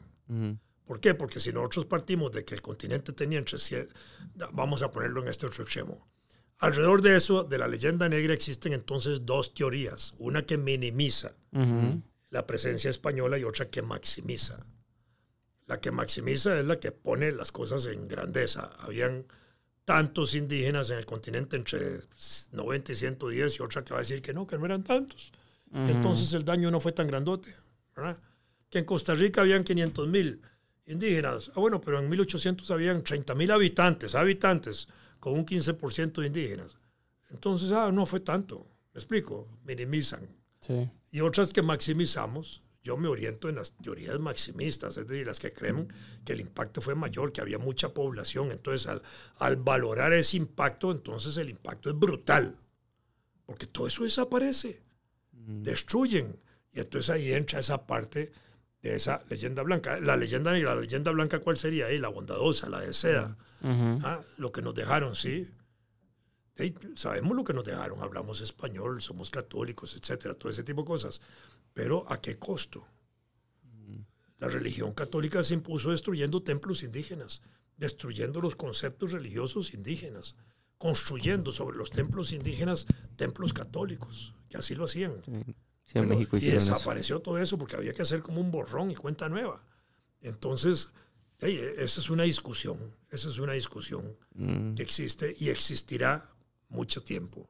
¿Por qué? Porque si nosotros partimos de que el continente tenía entre... Vamos a ponerlo en este otro extremo. Alrededor de eso, de la leyenda negra, existen entonces dos teorías. Una que minimiza la presencia española y otra que maximiza. La que maximiza es la que pone las cosas en grandeza. Habían tantos indígenas en el continente entre 90 y 110 y otra que va a decir que no, que no eran tantos. Entonces el daño no fue tan grandote. Que en Costa Rica habían 500 mil indígenas. Ah, bueno, pero en 1800 habían 30 mil habitantes, habitantes, con un 15% de indígenas. Entonces, ah, no fue tanto. Me explico, minimizan. Sí. Y otras que maximizamos, yo me oriento en las teorías maximistas, es decir, las que creen que el impacto fue mayor, que había mucha población. Entonces, al, al valorar ese impacto, entonces el impacto es brutal, porque todo eso desaparece, destruyen. Y entonces ahí entra esa parte de esa leyenda blanca. La leyenda negra, la leyenda blanca, ¿cuál sería ahí? La bondadosa, la de seda. Ah, lo que nos dejaron, sí. sabemos lo que nos dejaron, hablamos español, somos católicos, etcétera, todo ese tipo de cosas. Pero ¿a qué costo? La religión católica se impuso destruyendo templos indígenas, destruyendo los conceptos religiosos indígenas, construyendo sobre los templos indígenas templos católicos, que así lo hacían y desapareció todo eso porque había que hacer como un borrón y cuenta nueva. Entonces, esa es una discusión, esa es una discusión mm. que existe y existirá mucho tiempo.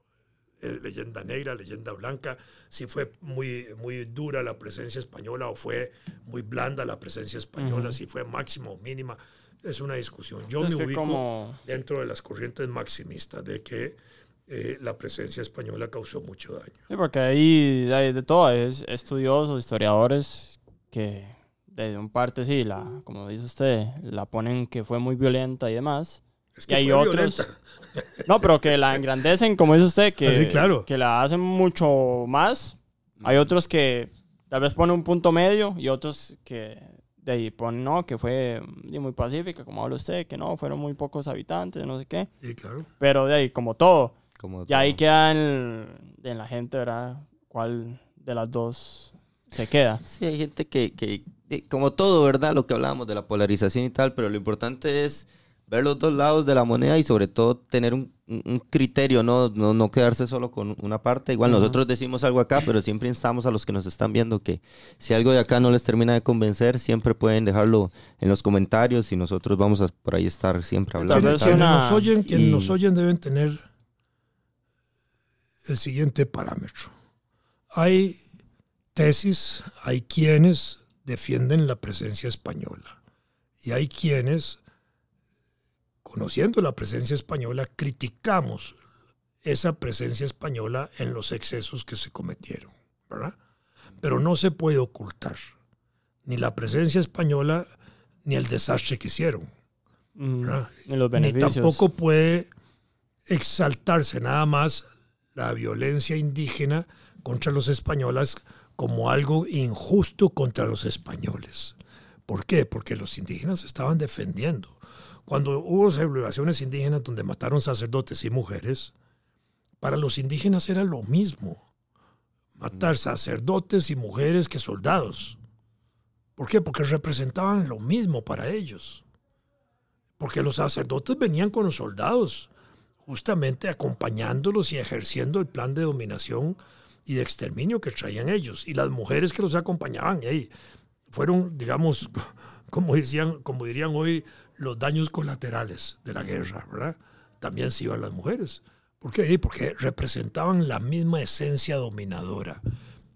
Eh, leyenda negra, leyenda blanca, si fue muy, muy dura la presencia española o fue muy blanda la presencia española, si fue máxima o mínima, es una discusión. Yo me ubico dentro de las corrientes maximistas de que eh, la presencia española causó mucho daño. Sí, porque ahí hay de todo, es estudiosos, historiadores que desde un parte sí, la, como dice usted, la ponen que fue muy violenta y demás. Es que y hay otros, no, pero que la engrandecen, como dice usted, que, que la hacen mucho más. Hay otros que tal vez ponen un punto medio y otros que de ahí ponen, no, que fue muy pacífica, como habla usted, que no, fueron muy pocos habitantes, no sé qué. Sí, claro. Pero de ahí, como todo, y ahí queda en, la gente, ¿verdad? ¿Cuál de las dos se queda? Sí, hay gente que, que, como todo, ¿verdad? Lo que hablábamos de la polarización y tal, pero lo importante es ver los dos lados de la moneda y sobre todo tener un, un criterio, ¿no? ¿no? No, quedarse solo con una parte. Igual nosotros decimos algo acá, pero siempre instamos a los que nos están viendo que si algo de acá no les termina de convencer, siempre pueden dejarlo en los comentarios y nosotros vamos a por ahí estar siempre hablando. Quienes, nos oyen, quienes nos oyen deben tener el siguiente parámetro. Hay tesis, hay quienes defienden la presencia española y hay quienes, conociendo la presencia española, criticamos esa presencia española en los excesos que se cometieron, Pero no se puede ocultar ni la presencia española ni el desastre que hicieron. Mm, ni tampoco puede exaltarse nada más la violencia indígena contra los españoles como algo injusto contra los españoles. ¿Por qué? Porque los indígenas estaban defendiendo. Cuando hubo celebraciones indígenas donde mataron sacerdotes y mujeres, para los indígenas era lo mismo. Matar sacerdotes y mujeres que soldados. ¿Por qué? Porque representaban lo mismo para ellos. Porque los sacerdotes venían con los soldados justamente acompañándolos y ejerciendo el plan de dominación y de exterminio que traían ellos. Y las mujeres que los acompañaban, fueron, digamos, como, decían, como dirían hoy, los daños colaterales de la guerra, ¿verdad? También se iban las mujeres. ¿Por qué? Porque representaban la misma esencia dominadora.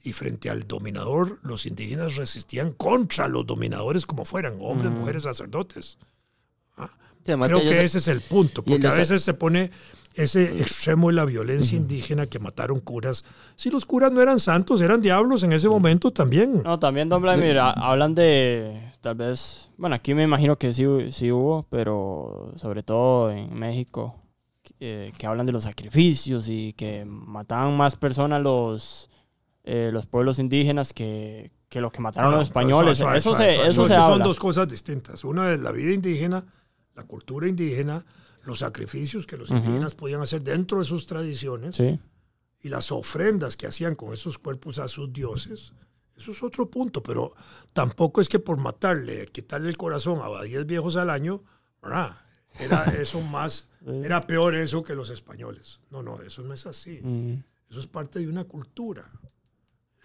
Y frente al dominador, los indígenas resistían contra los dominadores como fueran, hombres, mujeres, sacerdotes. Creo que, ese es el punto, porque a veces se pone ese extremo de la violencia indígena que mataron curas. Si los curas no eran santos, eran diablos en ese momento también. No, también, don Vladimir, hablan de, tal vez, bueno, aquí me imagino que sí, sí hubo, pero sobre todo en México, eh, que hablan de los sacrificios y que mataban más personas los, eh, los pueblos indígenas que, que lo que mataron los españoles. Eso, se, eso, se Son dos cosas distintas. Una es la vida indígena, la cultura indígena, los sacrificios que los indígenas podían hacer dentro de sus tradiciones y las ofrendas que hacían con esos cuerpos a sus dioses. Eso es otro punto, pero tampoco es que por matarle, quitarle el corazón a 10 viejos al año, era eso más, era peor eso que los españoles. No, no, eso no es así. Eso es parte de una cultura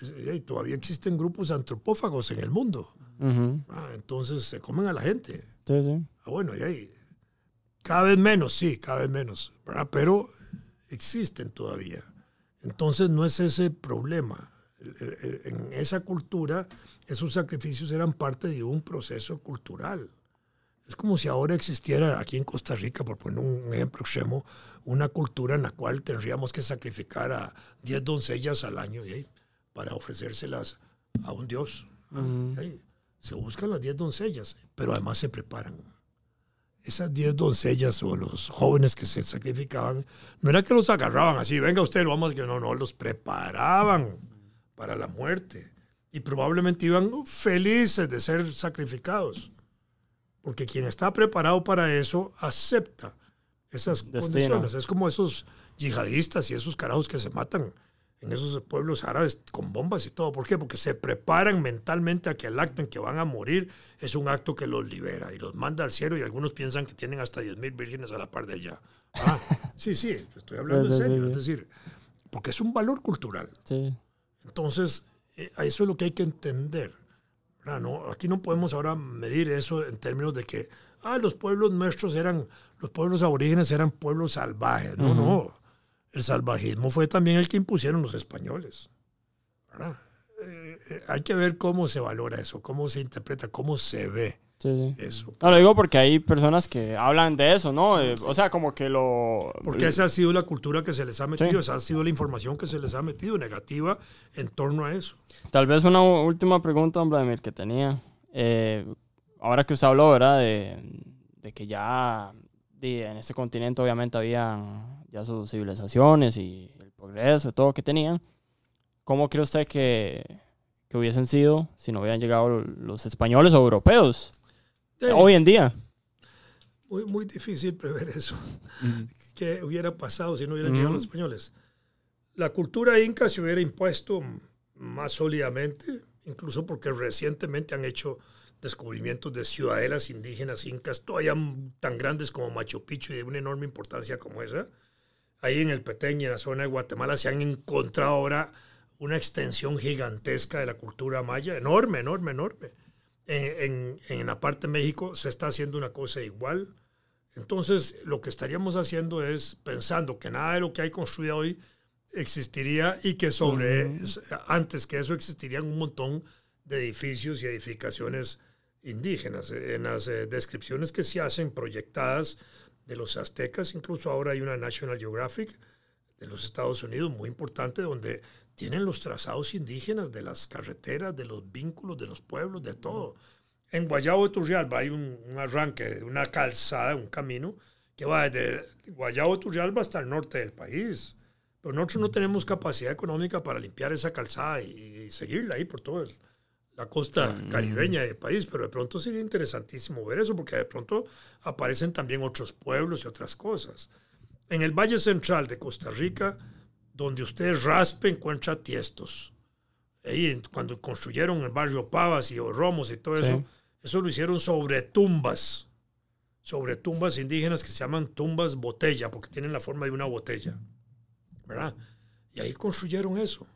y todavía existen grupos antropófagos en el mundo. Ah, entonces se comen a la gente. Sí, sí. Ah, bueno, y ahí. Cada vez menos, sí, cada vez menos. Pero existen todavía. Entonces no es ese problema. En esa cultura, esos sacrificios eran parte de un proceso cultural. Es como si ahora existiera aquí en Costa Rica, por poner un ejemplo extremo, una cultura en la cual tendríamos que sacrificar a 10 doncellas al año. Para ofrecérselas a un dios. se buscan las diez doncellas, pero además se preparan. Esas diez doncellas o los jóvenes que se sacrificaban, no era que los agarraban así, venga usted, lo vamos a que no, no, los preparaban para la muerte. Y probablemente iban felices de ser sacrificados. Porque quien está preparado para eso acepta esas condiciones. Es como esos yihadistas y esos carajos que se matan en esos pueblos árabes con bombas y todo. ¿Por qué? Porque se preparan mentalmente a que el acto en que van a morir es un acto que los libera y los manda al cielo y algunos piensan que tienen hasta 10.000 vírgenes a la par de allá. Ah, sí, sí, estoy hablando en serio. es decir, porque es un valor cultural. Entonces, eh, eso es lo que hay que entender. No, aquí no podemos ahora medir eso en términos de que ah, los pueblos nuestros eran, los pueblos aborígenes eran pueblos salvajes. No, no el salvajismo fue también el que impusieron los españoles. Eh, eh, hay que ver cómo se valora eso, cómo se interpreta, cómo se ve eso. No, lo digo porque hay personas que hablan de eso, ¿no? Eh, o sea, como que lo... Porque esa ha sido la cultura que se les ha metido, esa ha sido la información que se les ha metido negativa en torno a eso. Tal vez una última pregunta, Vladimir, que tenía. ahora que usted habló, ¿verdad? De, de que ya en este continente obviamente habían ya sus civilizaciones y el progreso y todo que tenían, ¿cómo cree usted que, que hubiesen sido si no hubieran llegado los españoles o europeos hoy en día? Muy, muy difícil prever eso. ¿Qué hubiera pasado si no hubieran llegado los españoles? La cultura inca se hubiera impuesto más sólidamente, incluso porque recientemente han hecho descubrimientos de ciudadelas indígenas incas todavía tan grandes como Machu Picchu y de una enorme importancia como esa ahí en el Petén y en la zona de Guatemala se han encontrado ahora una extensión gigantesca de la cultura maya, enorme, enorme, enorme. En, en, la parte de México se está haciendo una cosa igual. Entonces, lo que estaríamos haciendo es pensando que nada de lo que hay construido hoy existiría y que sobre, antes que eso existirían un montón de edificios y edificaciones indígenas. En las eh, descripciones que se hacen proyectadas de los aztecas, incluso ahora hay una National Geographic de los Estados Unidos muy importante donde tienen los trazados indígenas de las carreteras, de los vínculos, de los pueblos, de todo. En Guayabo de Turrialba hay un, arranque, una calzada, un camino que va desde Guayabo de Turrialba hasta el norte del país. Pero nosotros no tenemos capacidad económica para limpiar esa calzada y, seguirla ahí por todo el, la costa mm. caribeña del país, pero de pronto sería interesantísimo ver eso, porque de pronto aparecen también otros pueblos y otras cosas. En el Valle Central de Costa Rica, donde usted raspe, encuentra tiestos. Ahí, cuando construyeron el barrio Pavas y Romos y todo eso, eso lo hicieron sobre tumbas, sobre tumbas indígenas que se llaman tumbas botella, porque tienen la forma de una botella. ¿Verdad? Y ahí construyeron eso.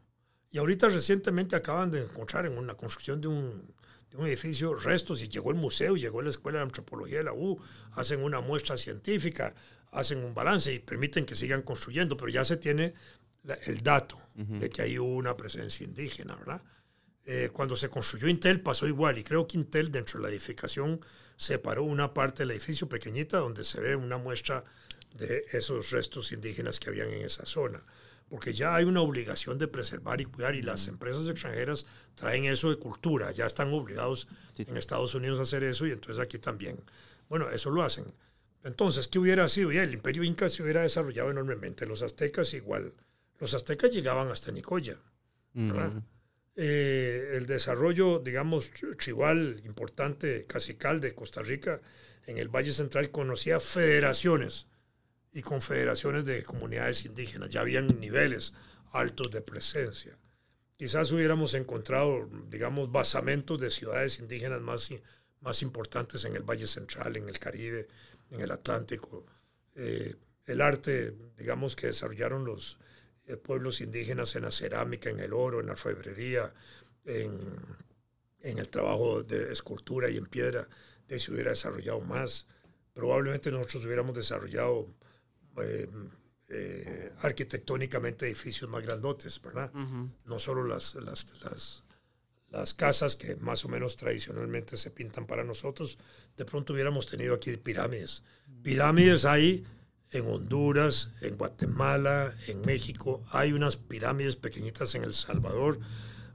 Y ahorita recientemente acaban de encontrar en una construcción de un, de un edificio restos y llegó el museo, llegó la Escuela de Antropología de la U, hacen una muestra científica, hacen un balance y permiten que sigan construyendo, pero ya se tiene el dato de que hay una presencia indígena, ¿verdad? Eh, cuando se construyó Intel pasó igual y creo que Intel dentro de la edificación separó una parte del edificio pequeñita donde se ve una muestra de esos restos indígenas que habían en esa zona. Porque ya hay una obligación de preservar y cuidar y las empresas extranjeras traen eso de cultura, ya están obligados en Estados Unidos a hacer eso y entonces aquí también. Bueno, eso lo hacen. Entonces, ¿qué hubiera sido? Ya el imperio inca se hubiera desarrollado enormemente, los aztecas igual. Los aztecas llegaban hasta Nicoya. Eh, el desarrollo, digamos, tribal importante, cacical de Costa Rica, en el Valle Central conocía federaciones y confederaciones de comunidades indígenas. Ya habían niveles altos de presencia. Quizás hubiéramos encontrado, digamos, basamentos de ciudades indígenas más, más importantes en el Valle Central, en el Caribe, en el Atlántico. Eh, el arte, digamos, que desarrollaron los eh, pueblos indígenas en la cerámica, en el oro, en la febrería, en, en el trabajo de escultura y en piedra, de se hubiera desarrollado más. Probablemente nosotros hubiéramos desarrollado eh, eh, arquitectónicamente edificios más grandotes, ¿verdad? No solo las, las, las, las, casas que más o menos tradicionalmente se pintan para nosotros, de pronto hubiéramos tenido aquí pirámides. Pirámides hay en Honduras, en Guatemala, en México. Hay unas pirámides pequeñitas en El Salvador.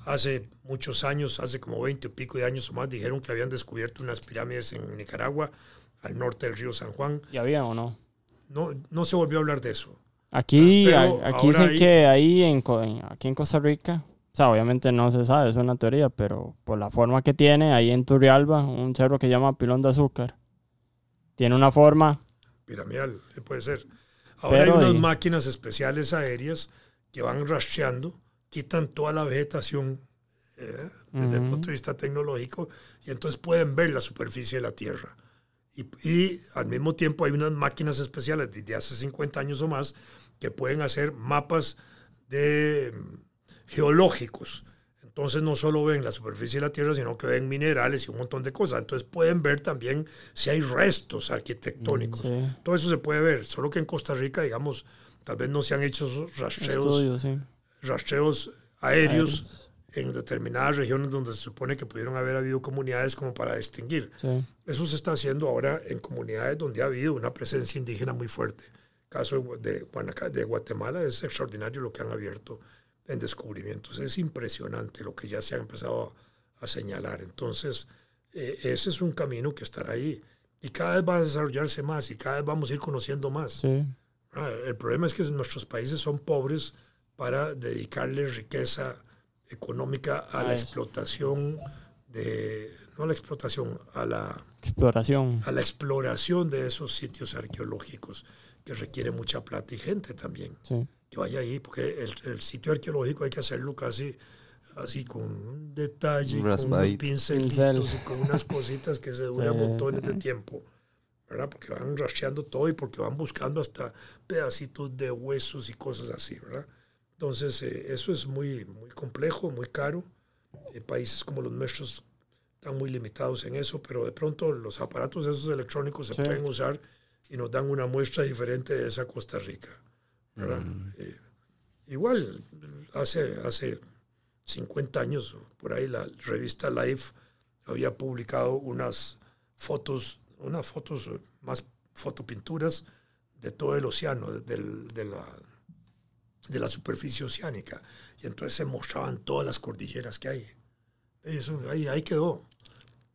Hace muchos años, hace como 20 o pico de años o más, dijeron que habían descubierto unas pirámides en Nicaragua, al norte del río San Juan. ¿Y había o no? No, no se volvió a hablar de eso. Aquí, aquí dicen que ahí en, aquí en Costa Rica, o sea, obviamente no se sabe, es una teoría, pero por la forma que tiene, ahí en Turrialba, un cerro que se llama Pilón de Azúcar, tiene una forma piramidal, puede ser. Ahora hay unas máquinas especiales aéreas que van rastreando, quitan toda la vegetación eh, desde el punto de vista tecnológico y entonces pueden ver la superficie de la Tierra. Y, y, al mismo tiempo hay unas máquinas especiales desde hace 50 años o más que pueden hacer mapas de, mm, geológicos entonces no solo ven la superficie de la Tierra, sino que ven minerales y un montón de cosas. Entonces pueden ver también si hay restos arquitectónicos. Mm, Todo eso se puede ver, solo que en Costa Rica, digamos, tal vez no se han hecho rastreos, rastreos aéreos, en determinadas regiones donde se supone que pudieron haber habido comunidades como para distinguir. Eso se está haciendo ahora en comunidades donde ha habido una presencia indígena muy fuerte. El caso de, de Guatemala es extraordinario lo que han abierto en descubrimientos. Es impresionante lo que ya se ha empezado a, señalar. Entonces, eh, ese es un camino que estará ahí. Y cada vez va a desarrollarse más y cada vez vamos a ir conociendo más. Ah, el problema es que nuestros países son pobres para dedicarle riqueza económica a, la explotación de, no a la explotación, a la exploración. A la exploración de esos sitios arqueológicos que requiere mucha plata y gente también. Sí que vaya ahí, porque el, el, sitio arqueológico hay que hacerlo casi así con un detalle, con unos pincelitos y con unas cositas que se duran montones de tiempo, ¿verdad? Porque van rastreando todo y porque van buscando hasta pedacitos de huesos y cosas así, ¿verdad? Entonces, eh, eso es muy, muy complejo, muy caro. Eh, países como los nuestros están muy limitados en eso, pero de pronto los aparatos esos electrónicos se pueden usar y nos dan una muestra diferente de esa Costa Rica. Mm. Eh, igual, hace, hace 50 años, por ahí, la revista Life había publicado unas fotos, unas fotos, más fotopinturas de todo el océano, de, la, de la superficie oceánica. Y entonces se mostraban todas las cordilleras que hay. Eso, ahí, ahí quedó.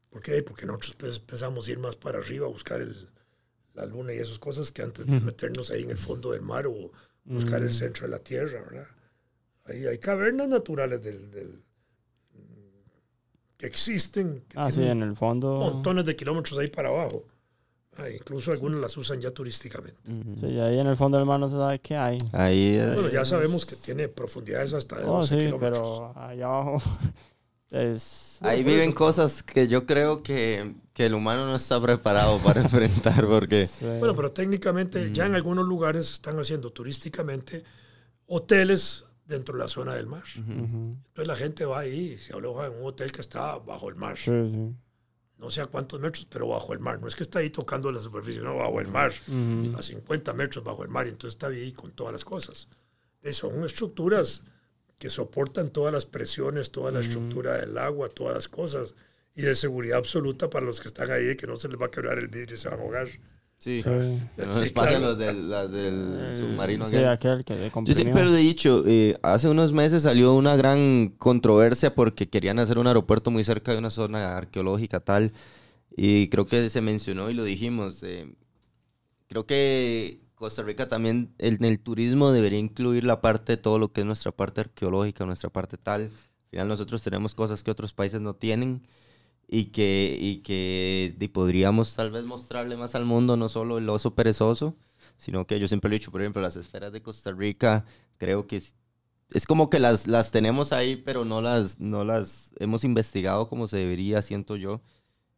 ¿Por qué? Porque nosotros pues, empezamos a ir más para arriba a buscar el, la luna y esas cosas que antes de meternos ahí en el fondo del mar o buscar el mm. centro de la Tierra, ¿verdad? Ahí hay cavernas naturales del, del que existen. Que ah, sí, en el fondo. Montones de kilómetros ahí para abajo. Ah, incluso algunos las usan ya turísticamente. Sí, ahí en el fondo del mar no se sabe qué hay. Ahí Bueno, ya sabemos que tiene profundidades hasta de 12 sí, pero allá abajo es... Ahí viven cosas que yo creo que, que, el humano no está preparado para enfrentar porque... Bueno, pero técnicamente ya en algunos lugares están haciendo turísticamente hoteles dentro de la zona del mar. Entonces la gente va ahí y se aloja en un hotel que está bajo el mar. No sé a cuántos metros, pero bajo el mar. No es que está ahí tocando la superficie, no, bajo el mar. A 50 metros bajo el mar. Y entonces está ahí con todas las cosas. son estructuras que soportan todas las presiones, toda la estructura del agua, todas las cosas. y de seguridad absoluta para los que están ahí, de que no se les va a quebrar el vidrio y se van a ahogar. Sí. Sí. Que no Sí, les pasen claro. los del, las del submarino. Sí, aquel. aquel que de Yo comprimió. siempre lo he dicho, eh, hace unos meses salió una gran controversia porque querían hacer un aeropuerto muy cerca de una zona arqueológica tal, y creo que se mencionó y lo dijimos. eh, creo que Costa Rica también el- en el turismo debería incluir la parte de todo lo que es nuestra parte arqueológica, nuestra parte tal. Al final nosotros tenemos cosas que otros países no tienen y que, y que di, podríamos tal vez mostrarle más al mundo, no solo el oso perezoso, sino que yo siempre lo he dicho, por ejemplo, las esferas de Costa Rica, creo que es, es como que las, las tenemos ahí, pero no las, no las hemos investigado como se debería, siento yo.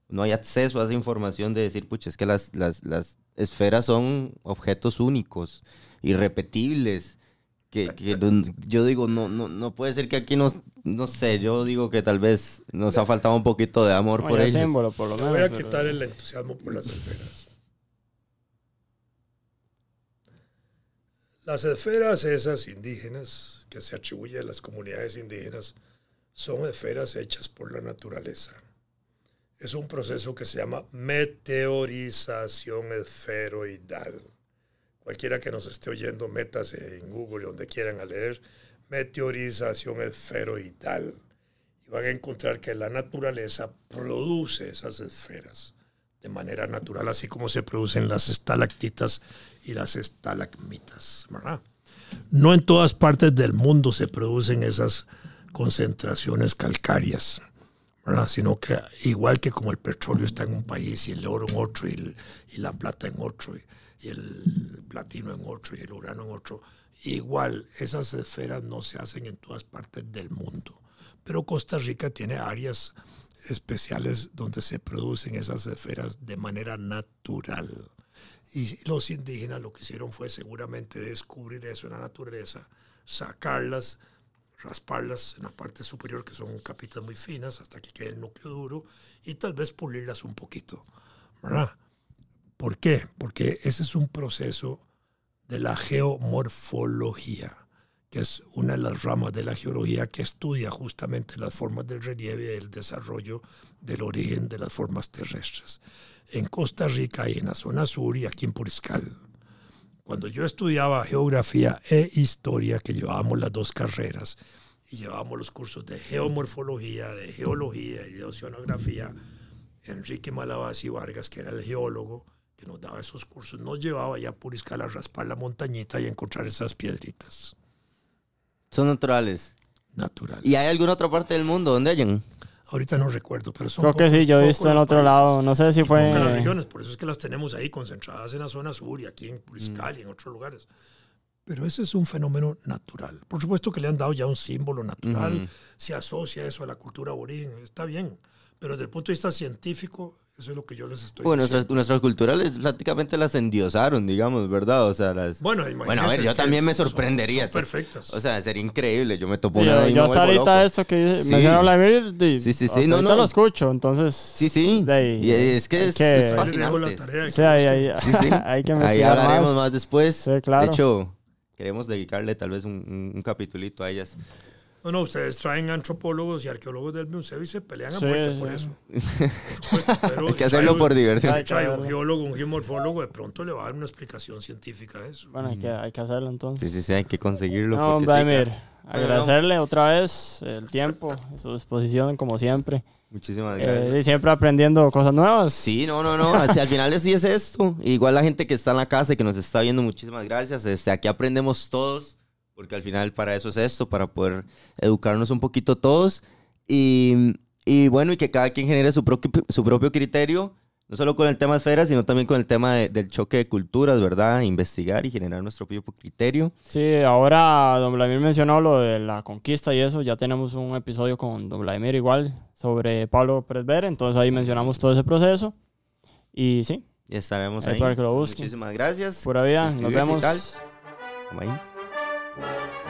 No hay acceso a esa información de decir, pucha, es que las, las, las esferas son objetos únicos, irrepetibles. Que, yo digo, no, no, no puede ser que aquí nos, no sé, yo digo que tal vez nos ha faltado un poquito de amor por ellos. símbolo, por lo Te menos. voy a pero- quitar el entusiasmo por las esferas. Las esferas esas indígenas que se atribuyen a las comunidades indígenas son esferas hechas por la naturaleza. Es un proceso que se llama meteorización esferoidal. Cualquiera que nos esté oyendo, métase en Google, donde quieran a leer, meteorización esferoidal. Y van a encontrar que la naturaleza produce esas esferas de manera natural, así como se producen las estalactitas y las estalagmitas. ¿verdad? No en todas partes del mundo se producen esas concentraciones calcáreas. ¿verdad? sino que igual que como el petróleo está en un país y el oro en otro y, el- y la plata en otro y, y el platino en otro y el urano en otro, igual esas esferas no se hacen en todas partes del mundo. Pero Costa Rica tiene áreas especiales donde se producen esas esferas de manera natural. Y los indígenas lo que hicieron fue seguramente descubrir eso en la naturaleza, sacarlas, rasparlas en la parte superior, que son capitas muy finas, hasta que quede el núcleo duro, y tal vez pulirlas un poquito. ¿verdad? ¿Por qué? Porque ese es un proceso de la geomorfología, que es una de las ramas de la geología que estudia justamente las formas del relieve y el desarrollo del origen de las formas terrestres. En Costa Rica y en la zona sur y aquí en Puriscal. Cuando yo estudiaba geografía e historia, que llevábamos las dos carreras, y llevábamos los cursos de geomorfología, de geología y de oceanografía, Enrique Malabasi Vargas, que era el geólogo que nos daba esos cursos, nos llevaba ya a Puriscal a raspar la montañita y a encontrar esas piedritas Son naturales. naturales. ¿Y hay alguna otra parte del mundo donde hayan? Ahorita no recuerdo, pero son Creo que pocos- sí, yo he visto en otro países lado. No sé si y fue. pocas las regiones, por eso es que las tenemos ahí concentradas en la zona sur y aquí en Puriscal y en otros lugares. Pero ese es un fenómeno natural. Por supuesto que le han dado ya un símbolo natural, Ujú. se asocia eso a la cultura aborigen, está bien. Pero desde el punto de vista científico, eso es lo que yo les estoy Bueno, diciendo. nuestras, nuestras culturales prácticamente las endiosaron, digamos, ¿verdad? O sea, las... Bueno, Bueno, a ver, yo también me son- sorprendería. son perfectas. O sea, sería increíble. Yo me topo Yo, una yo me hasta ahorita loco. esto que dice, Sí. menciona Vladimir, di- Sí, sí, sí, no, no. lo escucho, entonces... Sí, sí. de ahí, Y es que hay es- que- es Ahí fascinante. tarea de Sí, ahí, ahí- Sí, sí. hay que Ahí investigar hablaremos más. más, después. Sí, claro. De hecho, queremos dedicarle tal vez un, un, un capitulito a ellas. No, no, ustedes traen antropólogos y arqueólogos del museo y se pelean a Sí, muerte sí. por eso. Por supuesto, pero Hay que hacerlo trae- por diversión. Trae un geólogo, un geomorfólogo, de pronto le va a dar una explicación científica a eso. Bueno, hay que, hay que hacerlo entonces. Sí, sí, sí, hay que conseguirlo. No, porque sí, Vladimir, claro. agradecerle otra vez el tiempo, su disposición como siempre. Muchísimas gracias. Eh, y siempre aprendiendo cosas nuevas. Sí, no, no, no. Así, al final sí es esto. Igual la gente que está en la casa y que nos está viendo, muchísimas gracias. Este, aquí aprendemos todos, porque al final para eso es esto, para poder educarnos un poquito todos. Y, y bueno, y que cada quien genere su, propio su propio criterio, no solo con el tema de esferas, sino también con el tema de- del choque de culturas, ¿verdad? Investigar y generar nuestro propio criterio. Sí, ahora don Vladimir mencionó lo de la conquista y eso. Ya tenemos un episodio con don Vladimir igual sobre Pablo Presber. Entonces ahí mencionamos todo ese proceso. Y sí, Y estaremos Ahí ahí. para que lo busquen. Muchísimas gracias. pura vida. Nos vemos. tal. Bye.